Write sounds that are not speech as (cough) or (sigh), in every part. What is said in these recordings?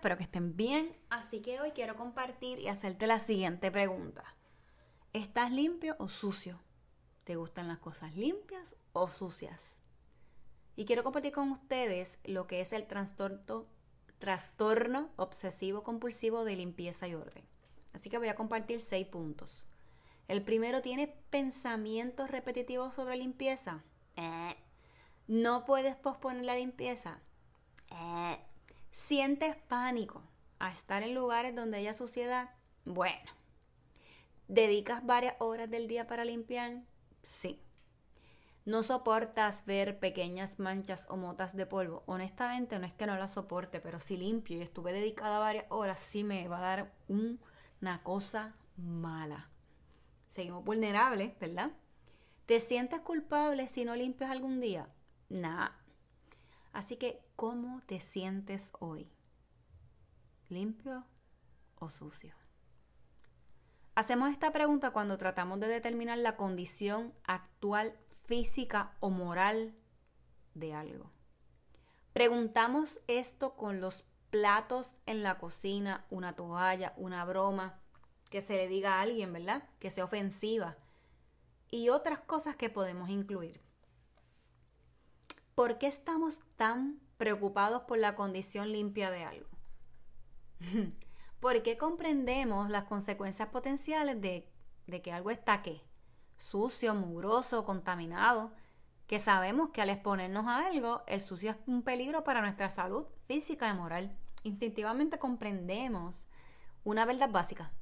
Espero que estén bien. Así que hoy quiero compartir y hacerte la siguiente pregunta. ¿Estás limpio o sucio? ¿Te gustan las cosas limpias o sucias? Y quiero compartir con ustedes lo que es el trastorno, obsesivo compulsivo de limpieza y orden. Así que voy a compartir seis puntos. El primero tiene pensamientos repetitivos sobre limpieza. Eh. No puedes posponer la limpieza. Eh. ¿Sientes pánico a estar en lugares donde haya suciedad? Bueno. ¿Dedicas varias horas del día para limpiar? Sí. ¿No soportas ver pequeñas manchas o motas de polvo? Honestamente no es que no las soporte, pero si limpio y estuve dedicada varias horas, sí me va a dar una cosa mala. Seguimos vulnerables, ¿verdad? ¿Te sientes culpable si no limpias algún día? Nada. Así que, ¿cómo te sientes hoy? ¿Limpio o sucio? Hacemos esta pregunta cuando tratamos de determinar la condición actual física o moral de algo. Preguntamos esto con los platos en la cocina, una toalla, una broma, que se le diga a alguien, ¿verdad? Que sea ofensiva. Y otras cosas que podemos incluir. ¿Por qué estamos tan preocupados por la condición limpia de algo? (laughs) ¿Por qué comprendemos las consecuencias potenciales de, que algo está qué? Sucio, mugroso, contaminado, que sabemos que al exponernos a algo, el sucio es un peligro para nuestra salud física y moral. Instintivamente comprendemos una verdad básica.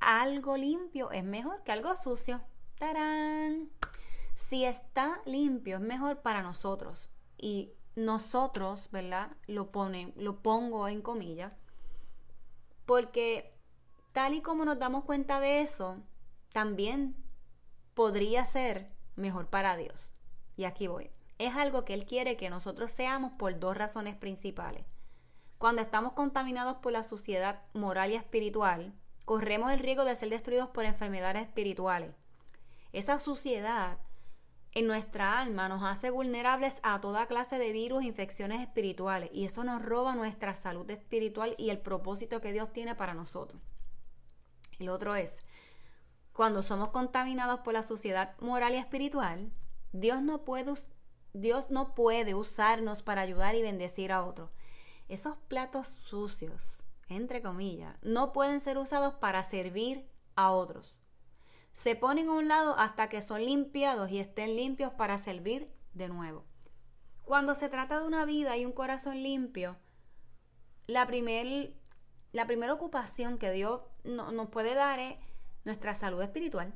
Algo limpio es mejor que algo sucio. ¡Tarán! Si está limpio, es mejor para nosotros. Y nosotros, ¿verdad? Lo, pone, lo pongo en comillas. Porque tal y como nos damos cuenta de eso, también podría ser mejor para Dios. Y aquí voy. Es algo que Él quiere que nosotros seamos por dos razones principales. Cuando estamos contaminados por la suciedad moral y espiritual, corremos el riesgo de ser destruidos por enfermedades espirituales. Esa suciedad en nuestra alma nos hace vulnerables a toda clase de virus, infecciones espirituales y eso nos roba nuestra salud espiritual y el propósito que Dios tiene para nosotros. El otro es, cuando somos contaminados por la suciedad moral y espiritual, Dios no puede, Dios no puede usarnos para ayudar y bendecir a otros. Esos platos sucios, entre comillas, no pueden ser usados para servir a otros se ponen a un lado hasta que son limpiados y estén limpios para servir de nuevo. Cuando se trata de una vida y un corazón limpio, la primer la primera ocupación que Dios nos puede dar es nuestra salud espiritual.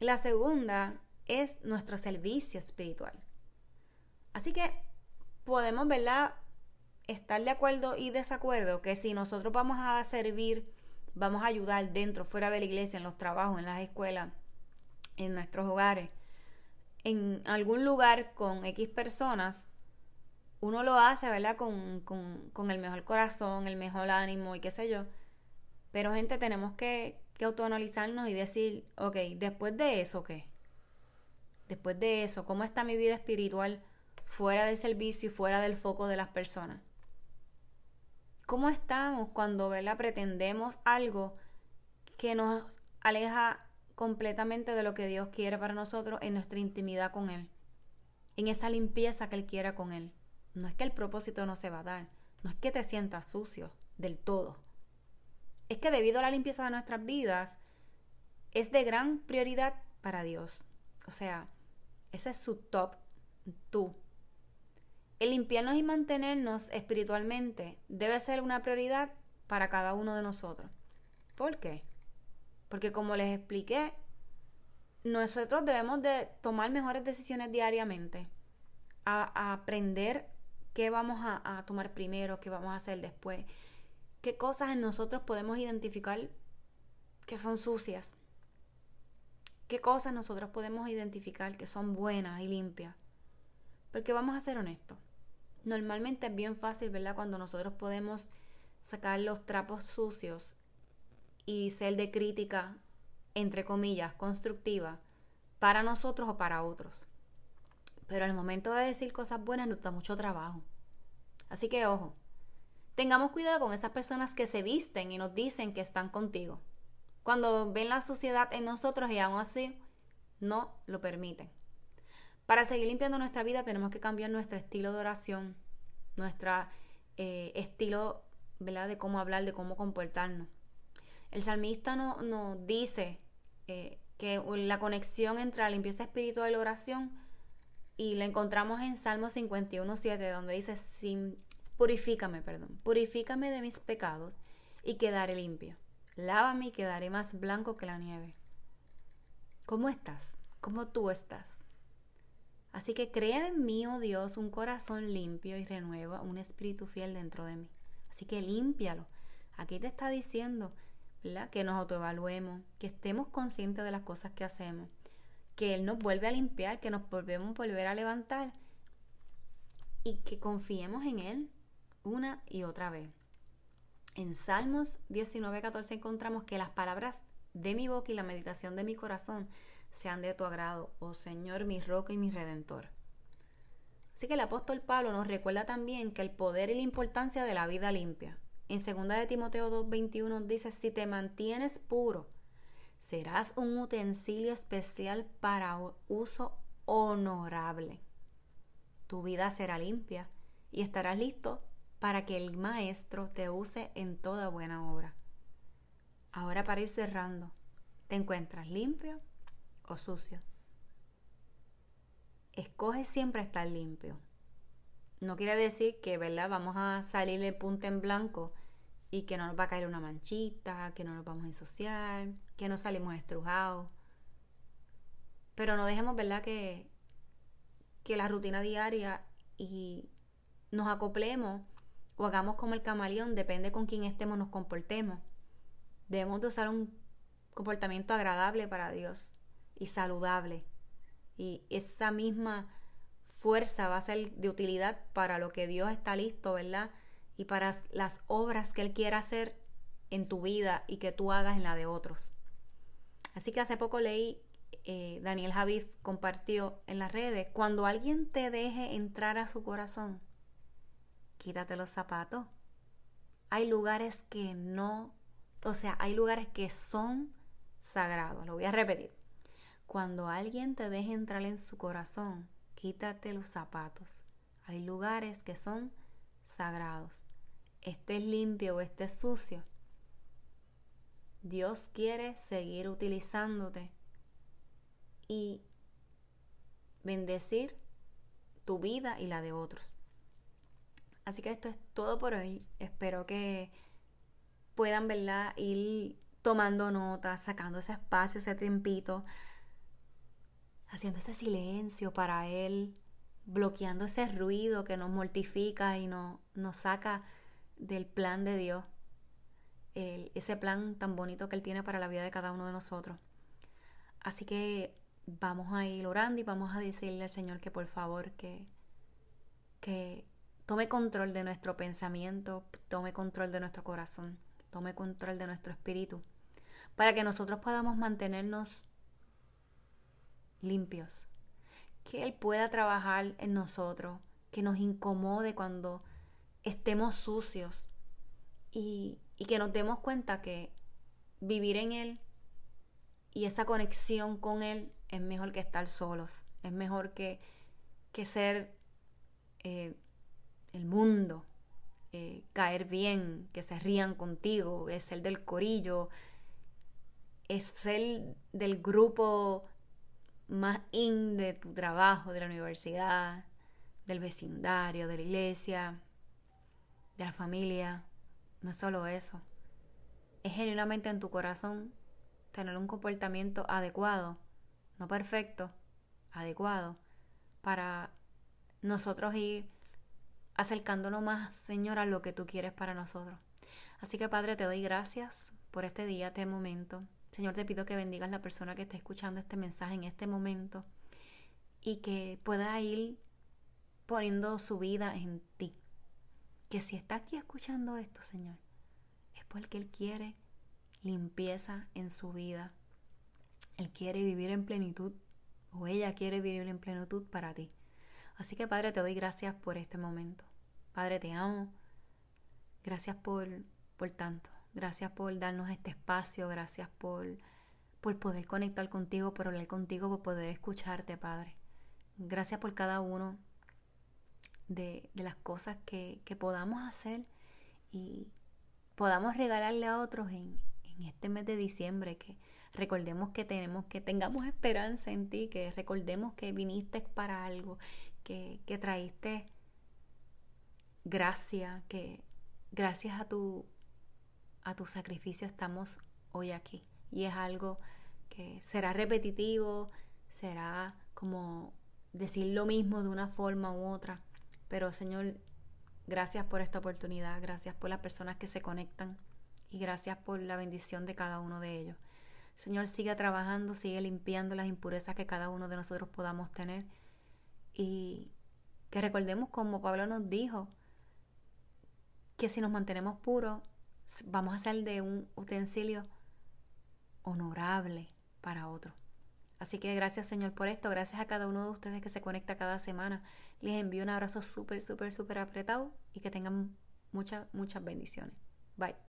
La segunda es nuestro servicio espiritual. Así que podemos, ¿verdad? Estar de acuerdo y desacuerdo que si nosotros vamos a servir, vamos a ayudar dentro, fuera de la iglesia, en los trabajos, en las escuelas, en nuestros hogares, en algún lugar con X personas, uno lo hace, ¿verdad? Con, con, el mejor corazón, el mejor ánimo y qué sé yo. Pero gente, tenemos que, que autoanalizarnos y decir, ok, después de eso, ¿qué? Después de eso, ¿cómo está mi vida espiritual fuera del servicio y fuera del foco de las personas? ¿Cómo estamos cuando, ¿verdad? Pretendemos algo que nos aleja completamente de lo que Dios quiere para nosotros en nuestra intimidad con Él, en esa limpieza que Él quiera con Él. No es que el propósito no se va a dar, no es que te sientas sucio del todo. Es que debido a la limpieza de nuestras vidas, es de gran prioridad para Dios. O sea, ese es su top, tú. El limpiarnos y mantenernos espiritualmente debe ser una prioridad para cada uno de nosotros. ¿Por qué? Porque como les expliqué, nosotros debemos de tomar mejores decisiones diariamente, a, aprender qué vamos a, a, tomar primero, qué vamos a hacer después, qué cosas en nosotros podemos identificar que son sucias, qué cosas nosotros podemos identificar que son buenas y limpias. Porque vamos a ser honestos. Normalmente es bien fácil, ¿verdad? Cuando nosotros podemos sacar los trapos sucios y ser de crítica, entre comillas, constructiva, para nosotros o para otros. Pero al momento de decir cosas buenas nos da mucho trabajo. Así que ojo, tengamos cuidado con esas personas que se visten y nos dicen que están contigo. Cuando ven la suciedad en nosotros y aún así no lo permiten. Para seguir limpiando nuestra vida tenemos que cambiar nuestro estilo de oración, nuestro eh, estilo ¿verdad? de cómo hablar, de cómo comportarnos. El salmista nos no dice eh, que la conexión entre la limpieza espiritual y la oración, y la encontramos en Salmo 51.7, donde dice, Sin, purifícame, perdón, purifícame de mis pecados y quedaré limpio. Lávame y quedaré más blanco que la nieve. ¿Cómo estás? ¿Cómo tú estás? Así que crea en mí, oh Dios, un corazón limpio y renueva un espíritu fiel dentro de mí. Así que límpialo. Aquí te está diciendo, que nos autoevaluemos, que estemos conscientes de las cosas que hacemos, que Él nos vuelve a limpiar, que nos volvemos a volver a levantar y que confiemos en Él una y otra vez. En Salmos 19, 14 encontramos que las palabras de mi boca y la meditación de mi corazón sean de tu agrado, oh Señor, mi roca y mi redentor. Así que el apóstol Pablo nos recuerda también que el poder y la importancia de la vida limpia. En 2 de Timoteo 2:21 dice, si te mantienes puro, serás un utensilio especial para uso honorable. Tu vida será limpia y estarás listo para que el maestro te use en toda buena obra. Ahora para ir cerrando, ¿te encuentras limpio o sucio? Escoge siempre estar limpio. No quiere decir que, ¿verdad? Vamos a salir de punta en blanco y que no nos va a caer una manchita, que no nos vamos a ensuciar, que no salimos estrujados. Pero no dejemos, ¿verdad? Que, que la rutina diaria y nos acoplemos o hagamos como el camaleón, depende con quién estemos, nos comportemos. Debemos de usar un comportamiento agradable para Dios y saludable. Y esa misma fuerza va a ser de utilidad para lo que Dios está listo, ¿verdad? Y para las obras que Él quiera hacer en tu vida y que tú hagas en la de otros. Así que hace poco leí, eh, Daniel Javif compartió en las redes, cuando alguien te deje entrar a su corazón, quítate los zapatos. Hay lugares que no, o sea, hay lugares que son sagrados. Lo voy a repetir. Cuando alguien te deje entrar en su corazón, quítate los zapatos. Hay lugares que son sagrados. Estés limpio o estés sucio. Dios quiere seguir utilizándote y bendecir tu vida y la de otros. Así que esto es todo por hoy. Espero que puedan, ¿verdad? Ir tomando notas, sacando ese espacio, ese tiempito, haciendo ese silencio para Él, bloqueando ese ruido que nos mortifica y nos, nos saca del plan de Dios, ese plan tan bonito que Él tiene para la vida de cada uno de nosotros. Así que vamos a ir orando y vamos a decirle al Señor que por favor que, que tome control de nuestro pensamiento, tome control de nuestro corazón, tome control de nuestro espíritu, para que nosotros podamos mantenernos limpios, que Él pueda trabajar en nosotros, que nos incomode cuando estemos sucios y, y que nos demos cuenta que vivir en Él y esa conexión con Él es mejor que estar solos, es mejor que, que ser eh, el mundo, eh, caer bien, que se rían contigo, es ser del corillo, es ser del grupo más in de tu trabajo, de la universidad, del vecindario, de la iglesia, de la familia. No es solo eso. Es genuinamente en tu corazón tener un comportamiento adecuado, no perfecto, adecuado, para nosotros ir acercándonos más, Señor, a lo que tú quieres para nosotros. Así que, Padre, te doy gracias por este día, este momento. Señor, te pido que bendigas la persona que está escuchando este mensaje en este momento y que pueda ir poniendo su vida en ti. Que si está aquí escuchando esto, Señor, es porque Él quiere limpieza en su vida. Él quiere vivir en plenitud o ella quiere vivir en plenitud para ti. Así que Padre, te doy gracias por este momento. Padre, te amo. Gracias por, por tanto. Gracias por darnos este espacio, gracias por, por poder conectar contigo, por hablar contigo, por poder escucharte, Padre. Gracias por cada uno de, las cosas que, podamos hacer y podamos regalarle a otros en, en este mes de diciembre, que recordemos que tenemos, que tengamos esperanza en ti, que recordemos que viniste para algo, que, que traíste gracia, que gracias a tu a tu sacrificio estamos hoy aquí. Y es algo que será repetitivo, será como decir lo mismo de una forma u otra. Pero Señor, gracias por esta oportunidad, gracias por las personas que se conectan y gracias por la bendición de cada uno de ellos. Señor, sigue trabajando, sigue limpiando las impurezas que cada uno de nosotros podamos tener y que recordemos como Pablo nos dijo, que si nos mantenemos puros, vamos a ser de un utensilio honorable para otro. Así que gracias Señor por esto, gracias a cada uno de ustedes que se conecta cada semana. Les envío un abrazo súper, súper, súper apretado y que tengan muchas, muchas bendiciones. Bye.